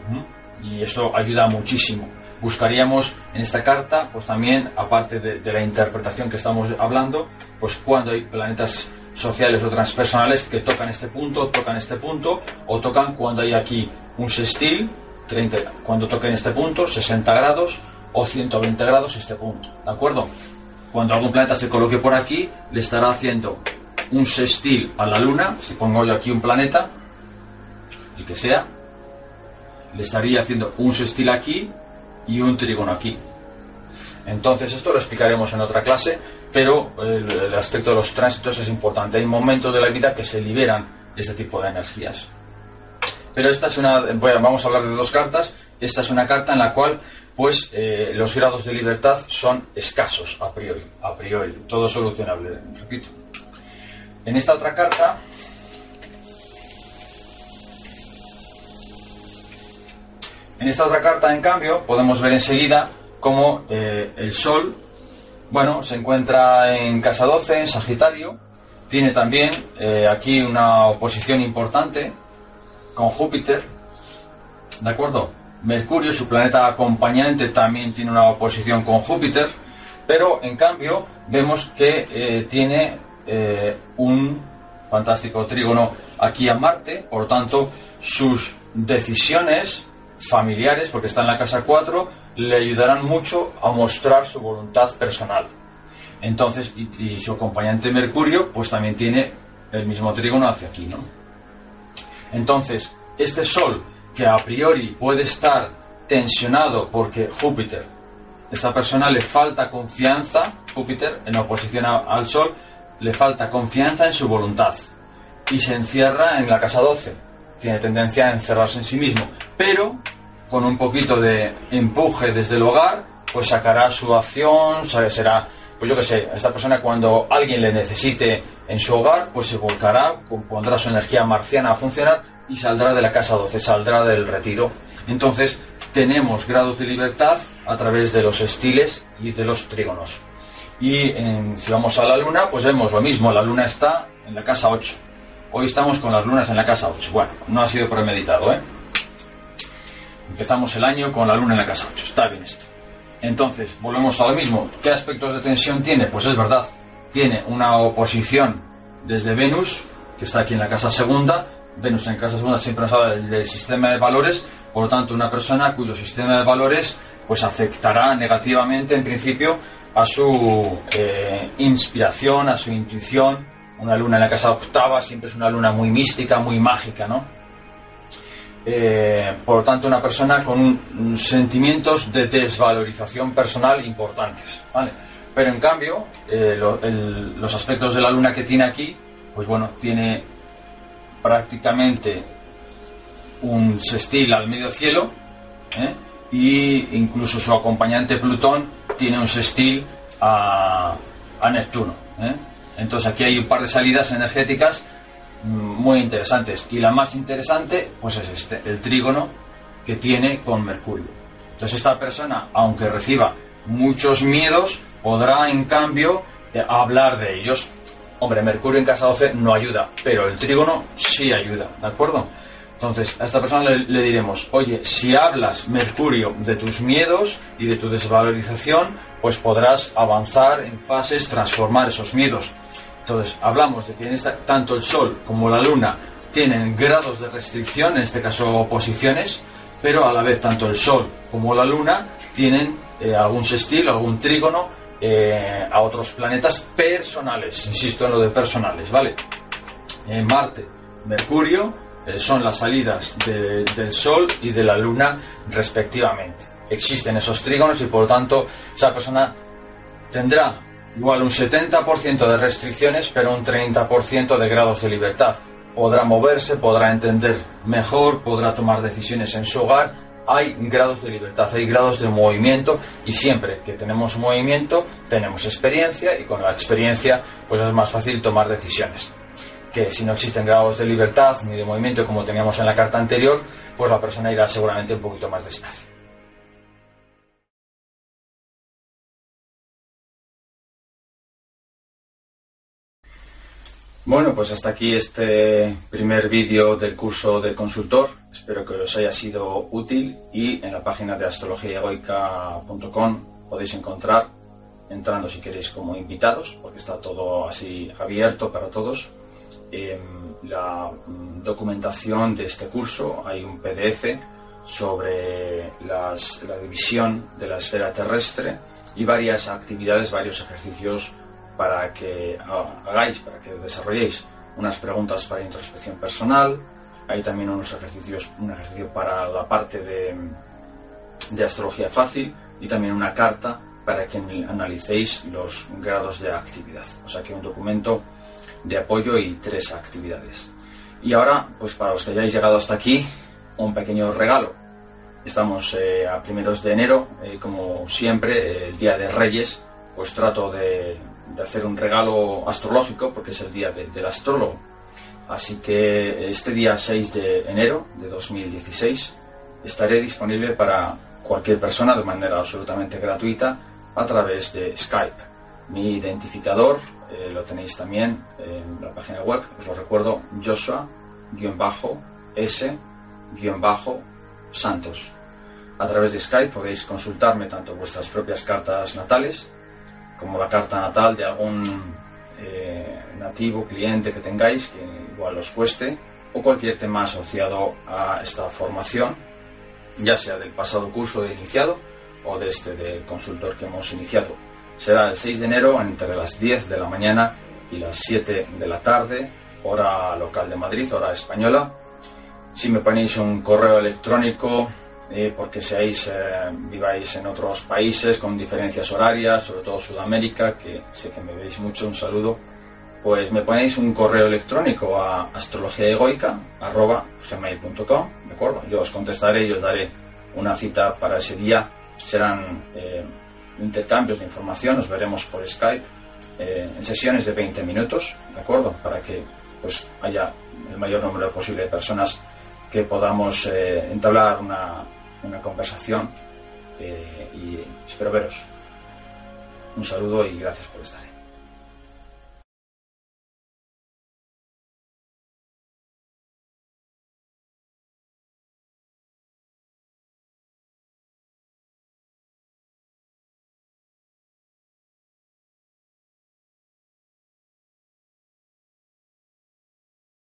Y eso ayuda muchísimo. Buscaríamos en esta carta, pues también, aparte de, la interpretación que estamos hablando, pues cuando hay planetas sociales o transpersonales que tocan este punto, tocan este punto, o tocan cuando hay aquí un sextil, 30, cuando toquen este punto, 60 grados, o 120 grados este punto, ¿de acuerdo? cuando algún planeta se coloque por aquí, le estará haciendo un sextil a la Luna, si pongo yo aquí un planeta, el que sea, le estaría haciendo un sextil aquí y un trígono aquí. Entonces esto lo explicaremos en otra clase, pero el, aspecto de los tránsitos es importante. Hay momentos de la vida que se liberan este tipo de energías. Pero esta es una, vamos a hablar de dos cartas. Esta es una carta en la cual pues eh, los grados de libertad son escasos a priori, a priori, todo solucionable, repito. En esta otra carta, en esta otra carta, en cambio, podemos ver enseguida cómo eh, el Sol, bueno, se encuentra en casa 12, en Sagitario, tiene también eh, aquí una oposición importante con Júpiter, ¿de acuerdo? Mercurio, su planeta acompañante, también tiene una oposición con Júpiter, pero en cambio vemos que eh, tiene un fantástico trígono aquí a Marte, por tanto sus decisiones familiares, porque está en la casa 4, le ayudarán mucho a mostrar su voluntad personal. Entonces, y, su acompañante Mercurio, pues también tiene el mismo trígono hacia aquí, ¿no? Entonces, este Sol que a priori puede estar tensionado porque Júpiter, esta persona le falta confianza, Júpiter en oposición al Sol, le falta confianza en su voluntad y se encierra en la casa 12. Tiene tendencia a encerrarse en sí mismo, pero con un poquito de empuje desde el hogar, pues sacará su acción, será, pues yo qué sé, esta persona cuando alguien le necesite en su hogar, pues se volcará, pondrá su energía marciana a funcionar y saldrá de la casa 12, saldrá del retiro. Entonces, tenemos grados de libertad a través de los estiles y de los trígonos. Y si vamos a la luna, pues vemos lo mismo, la luna está en la casa 8. Hoy estamos con las lunas en la casa 8. Bueno, no ha sido premeditado, ¿eh? Empezamos el año con la luna en la casa 8. Está bien esto. Entonces, volvemos a lo mismo. ¿Qué aspectos de tensión tiene? Pues es verdad, tiene una oposición desde Venus, que está aquí en la casa segunda. Venus en casa segunda siempre nos habla del, sistema de valores, por lo tanto, una persona cuyo sistema de valores pues afectará negativamente en principio a su eh, inspiración, a su intuición. Una luna en la casa octava siempre es una luna muy mística, muy mágica, ¿no? Eh, por lo tanto, una persona con sentimientos de desvalorización personal importantes, ¿vale? Pero en cambio, eh, los aspectos de la luna que tiene aquí, pues bueno, tiene prácticamente un sextil al medio cielo, ¿eh? y incluso su acompañante Plutón tiene un sextil a, a Neptuno. ¿eh? Entonces aquí hay un par de salidas energéticas mm, muy interesantes. Y la más interesante, pues es este, el trígono que tiene con Mercurio. Entonces esta persona, aunque reciba muchos miedos, podrá en cambio eh, hablar de ellos. Hombre, Mercurio en casa 12 no ayuda, pero el trígono sí ayuda, ¿de acuerdo? Entonces, a esta persona le, le diremos, oye, si hablas, Mercurio, de tus miedos y de tu desvalorización, pues podrás avanzar en fases, transformar esos miedos. Entonces, hablamos de que en tanto el Sol como la Luna tienen grados de restricción, en este caso oposiciones, pero a la vez tanto el Sol como la Luna tienen eh, algún sextil, algún trígono eh, a otros planetas personales, insisto en lo de personales, ¿vale? Eh, Marte, Mercurio, eh, son las salidas de- del Sol y de la Luna respectivamente. Existen esos trígonos y por lo tanto esa persona tendrá igual un 70% de restricciones, pero un 30% de grados de libertad. Podrá moverse, podrá entender mejor, podrá tomar decisiones en su hogar. Hay grados de libertad, hay grados de movimiento y siempre que tenemos movimiento tenemos experiencia y con la experiencia pues es más fácil tomar decisiones. Que si no existen grados de libertad ni de movimiento como teníamos en la carta anterior, pues la persona irá seguramente un poquito más despacio. Bueno, pues hasta aquí este primer vídeo del curso de consultor. Espero que os haya sido útil y en la página de astrologiaegoica.com podéis encontrar, entrando si queréis como invitados, porque está todo así abierto para todos, em, la mm, documentación de este curso. Hay un PDF sobre la división de la esfera terrestre y varias actividades, varios ejercicios para que ha- hagáis, para que desarrolléis unas preguntas para introspección personal. Hay también unos ejercicios, un ejercicio para la parte de, de astrología fácil y también una carta para que analicéis los grados de actividad. O sea que un documento de apoyo y tres actividades. Y ahora, pues para los que hayáis llegado hasta aquí, un pequeño regalo. Estamos eh, a primeros de enero, eh, como siempre, el Día de Reyes, pues trato de, hacer un regalo astrológico, porque es el día de- del astrólogo. Así que este día 6 de enero de 2016 estaré disponible para cualquier persona de manera absolutamente gratuita a través de Skype. Mi identificador eh, lo tenéis también en la página web, os lo recuerdo, Joshua-S-Santos. A través de Skype podéis consultarme tanto vuestras propias cartas natales como la carta natal de algún eh, nativo, cliente que tengáis, que igual os cueste, o cualquier tema asociado a esta formación, ya sea del pasado curso de iniciado o de este de consultor que hemos iniciado. Será el 6 de enero entre las 10 de la mañana y las 7 de la tarde, hora local de Madrid, hora española. Si me ponéis un correo electrónico, eh, porque seáis, eh, viváis en otros países con diferencias horarias, sobre todo Sudamérica, que sé que me veis mucho, un saludo, pues me ponéis un correo electrónico a astrologiaegoica.gmail.com, ¿de acuerdo? Yo os contestaré y os daré una cita para ese día. Serán eh, intercambios de información, nos veremos por Skype eh, en sesiones de 20 minutos, ¿de acuerdo? Para que pues haya el mayor número posible de personas que podamos entablar una, una conversación eh, y espero veros. Un saludo y gracias por estar ahí.